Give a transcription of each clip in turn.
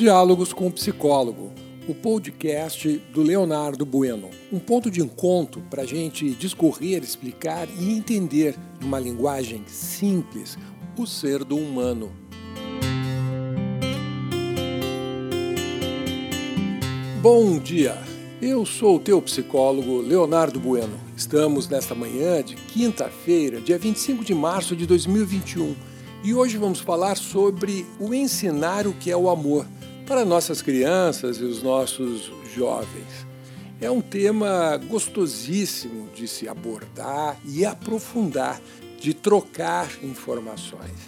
Diálogos com o Psicólogo, o podcast do Leonardo Bueno. Um ponto de encontro para a gente discorrer, explicar e entender, numa linguagem simples, o ser do humano. Bom dia! Eu sou o teu psicólogo Leonardo Bueno. Estamos nesta manhã de quinta-feira, dia 25 de março de 2021, e hoje vamos falar sobre o ensinar o que é o amor para nossas crianças e os nossos jovens. É um tema gostosíssimo de se abordar e aprofundar, de trocar informações.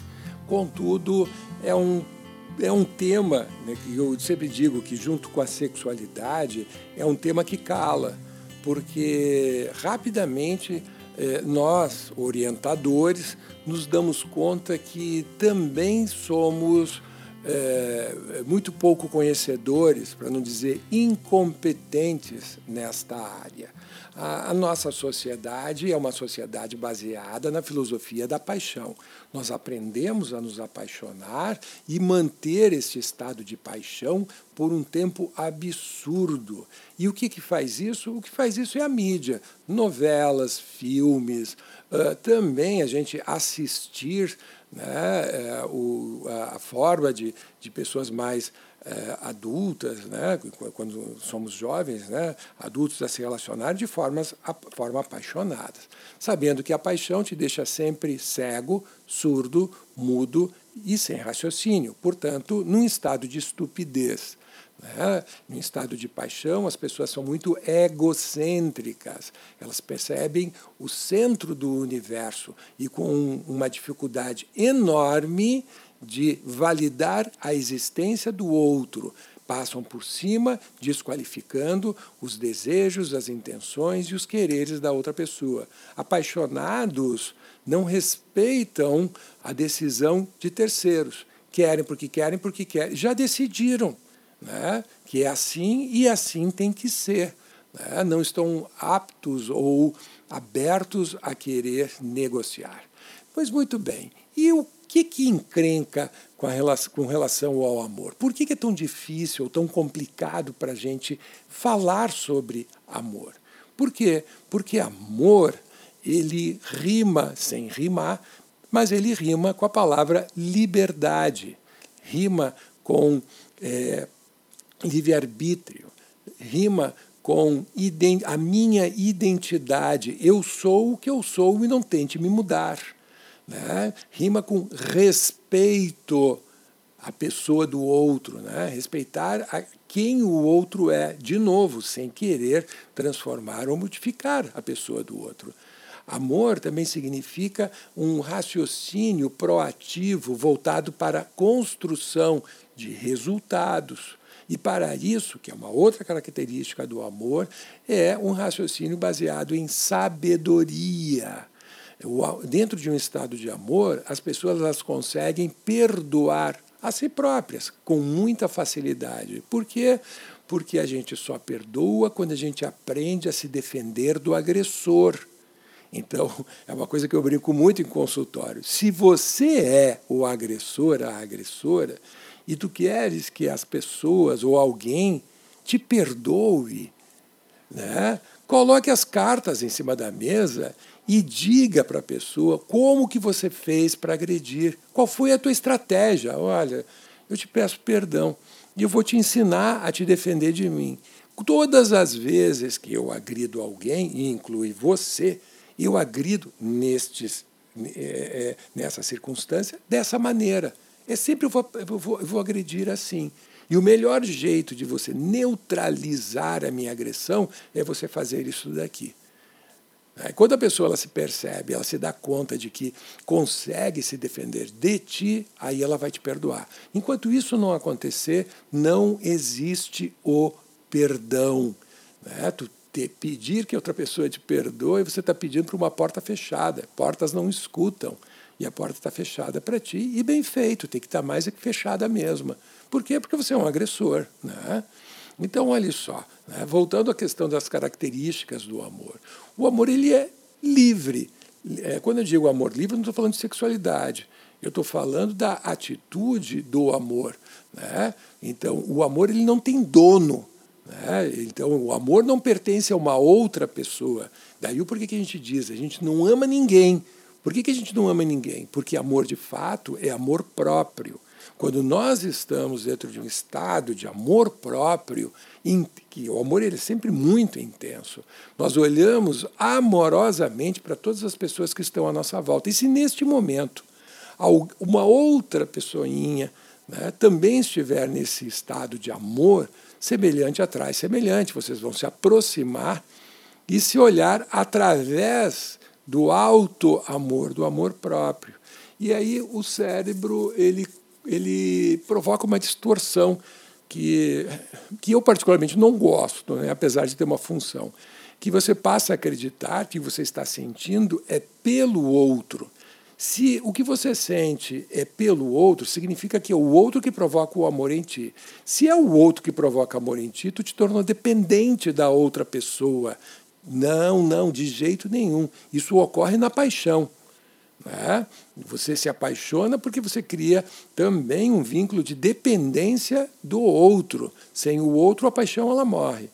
Contudo, é um, é um tema né, que eu sempre digo que, junto com a sexualidade, é um tema que cala, porque rapidamente eh, nós, orientadores, nos damos conta que também somos é, muito pouco conhecedores, para não dizer incompetentes nesta área. A, a, nossa sociedade é uma sociedade baseada na filosofia da paixão. Nós aprendemos a nos apaixonar e manter esse estado de paixão por um tempo absurdo. E o que, que faz isso? O que faz isso é a mídia, novelas, filmes, uh, também a gente assistir né, é, o, a, forma de, de pessoas mais é, adultas, né, quando somos jovens, né, adultos a se relacionar de formas, a, forma apaixonadas, sabendo que a paixão te deixa sempre cego, surdo, mudo e sem raciocínio, portanto, num estado de estupidez. Né? Em estado de paixão, as pessoas são muito egocêntricas. Elas percebem o centro do universo e com uma dificuldade enorme de validar a existência do outro. Passam por cima, desqualificando os desejos, as intenções e os quereres da outra pessoa. Apaixonados não respeitam a decisão de terceiros. Querem porque querem, porque querem. Já decidiram né? que é assim e assim tem que ser. Né? Não estão aptos ou abertos a querer negociar. Pois muito bem. E o que, que encrenca com, relação, com relação ao amor? Por que, que é tão difícil ou tão complicado para a gente falar sobre amor? Por quê? Porque amor, ele rima sem rimar, mas ele rima com a palavra liberdade, rima com é, livre-arbítrio, rima com a minha identidade. Eu sou o que eu sou e não tente me mudar. Né? Rima com respeito à pessoa do outro, né? respeitar a quem o outro é, de novo, sem querer transformar ou modificar a pessoa do outro. Amor também significa um raciocínio proativo voltado para a construção de resultados e para isso, que é uma outra característica do amor, é um raciocínio baseado em sabedoria. Dentro de um estado de amor, as pessoas elas conseguem perdoar a si próprias com muita facilidade. Por quê? Porque a gente só perdoa quando a gente aprende a se defender do agressor. Então, é uma coisa que eu brinco muito em consultório. Se você é o agressor, a agressora, e tu queres que as pessoas ou alguém te perdoe, né? Coloque as cartas em cima da mesa e diga para a pessoa como que você fez para agredir, qual foi a tua estratégia. Olha, eu te peço perdão e eu vou te ensinar a te defender de mim. Todas as vezes que eu agrido alguém, e inclui você, eu agrido nestes, é, nessa circunstância dessa maneira. É sempre eu vou, eu vou, eu vou agredir assim. E o melhor jeito de você neutralizar a minha agressão é você fazer isso daqui. Quando a pessoa ela se percebe, ela se dá conta de que consegue se defender de ti, aí ela vai te perdoar. Enquanto isso não acontecer, não existe o perdão. Né? Tu te, pedir que outra pessoa te perdoe, você está pedindo para uma porta fechada. Portas não escutam e a porta está fechada para ti, e bem feito, tem que estar tá mais é fechada mesmo. Por quê? Porque você é um agressor. Né? Então, olha só, né? voltando à questão das características do amor. O amor ele é livre. É, quando eu digo amor livre, não estou falando de sexualidade. Eu estou falando da atitude do amor. Né? Então, o amor ele não tem dono. Né? Então, o amor não pertence a uma outra pessoa. Daí o porquê que a gente diz, a gente não ama ninguém. Por que, que a gente não ama ninguém? Porque amor, de fato, é amor próprio. Quando nós estamos dentro de um estado de amor próprio, que o amor ele é sempre muito intenso, nós olhamos amorosamente para todas as pessoas que estão à nossa volta. E se neste momento uma outra pessoinha né, também estiver nesse estado de amor, semelhante atrai semelhante, vocês vão se aproximar e se olhar através do alto amor, do amor próprio. E aí o cérebro ele, ele provoca uma distorção que, que eu particularmente não gosto, né, apesar de ter uma função, que você passa a acreditar que você está sentindo é pelo outro. Se o que você sente é pelo outro, significa que é o outro que provoca o amor em ti. Se é o outro que provoca amor em ti, tu te tornou dependente da outra pessoa. Não, não, de jeito nenhum. Isso ocorre na paixão. Né? Você se apaixona porque você cria também um vínculo de dependência do outro. Sem o outro, a paixão ela morre.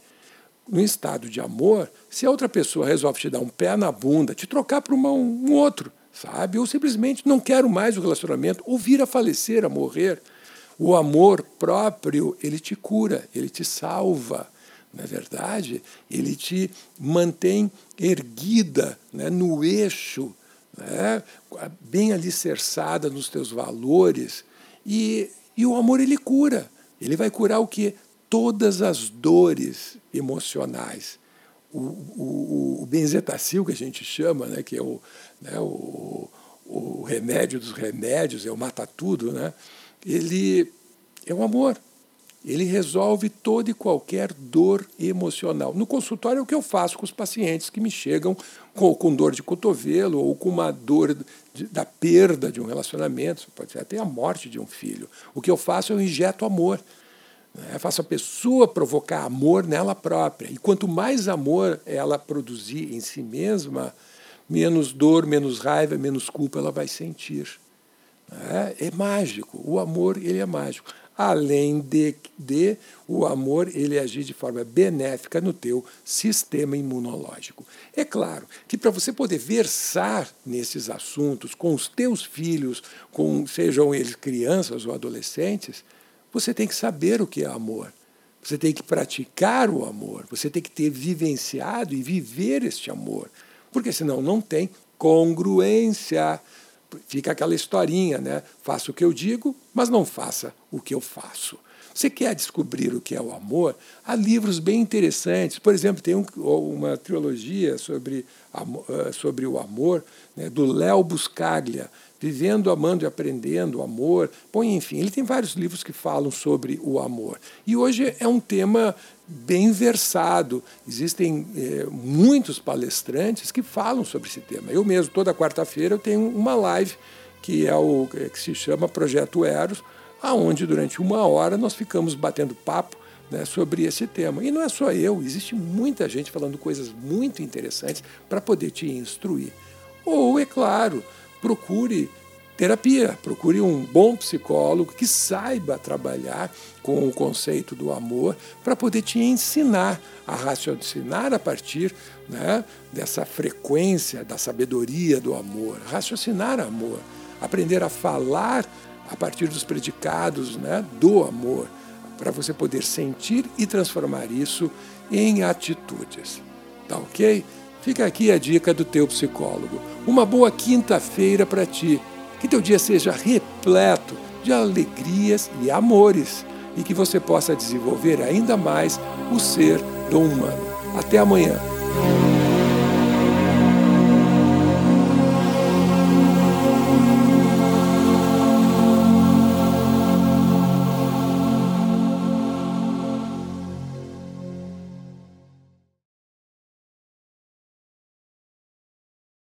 No estado de amor, se a outra pessoa resolve te dar um pé na bunda, te trocar para um outro, sabe? Ou simplesmente não quero mais o relacionamento, ou vir a falecer, a morrer. O amor próprio, ele te cura, ele te salva. Na verdade, ele te mantém erguida né, no eixo, né, bem alicerçada nos teus valores. E, e o amor, ele cura. Ele vai curar o quê? Todas as dores emocionais o, o, o benzetacil, que a gente chama, né, que é o, né, o, o remédio dos remédios, é o mata-tudo, né, ele é o amor. Ele resolve toda e qualquer dor emocional. No consultório é o que eu faço com os pacientes que me chegam com, com dor de cotovelo ou com uma dor de, da perda de um relacionamento, pode ser até a morte de um filho. O que eu faço, eu injeto amor. Né? Faço a pessoa provocar amor nela própria. E quanto mais amor ela produzir em si mesma, menos dor, menos raiva, menos culpa ela vai sentir. Né? É mágico. O amor ele é mágico. Além de, de o amor ele agir de forma benéfica no teu sistema imunológico. É claro que para você poder versar nesses assuntos com os teus filhos, com sejam eles crianças ou adolescentes, você tem que saber o que é amor. Você tem que praticar o amor. Você tem que ter vivenciado e viver este amor. Porque senão não tem congruência. Fica aquela historinha, né? Faça o que eu digo, mas não faça o que eu faço. Você quer descobrir o que é o amor? Há livros bem interessantes. Por exemplo, tem um, uma trilogia sobre, eh, sobre o amor, né, do Léo Buscaglia, Vivendo, Amando e Aprendendo, o Amor. Bom, enfim, ele tem vários livros que falam sobre o amor. E hoje é um tema bem versado. Existem é, muitos palestrantes que falam sobre esse tema. Eu mesmo, toda quarta-feira, eu tenho uma live que é o que se chama Projeto Eros, aonde durante uma hora nós ficamos batendo papo né, sobre esse tema. E não é só eu, existe muita gente falando coisas muito interessantes para poder te instruir. Ou, é claro, procure terapia, procure um bom psicólogo que saiba trabalhar com o conceito do amor para poder te ensinar a raciocinar a partir né, dessa frequência da sabedoria do amor, raciocinar amor, aprender a falar a partir dos predicados né, do amor, para você poder sentir e transformar isso em atitudes. Tá ok? Fica aqui a dica do teu psicólogo. Uma boa quinta-feira para ti. Que teu dia seja repleto de alegrias e amores e que você possa desenvolver ainda mais o ser do humano. Até amanhã.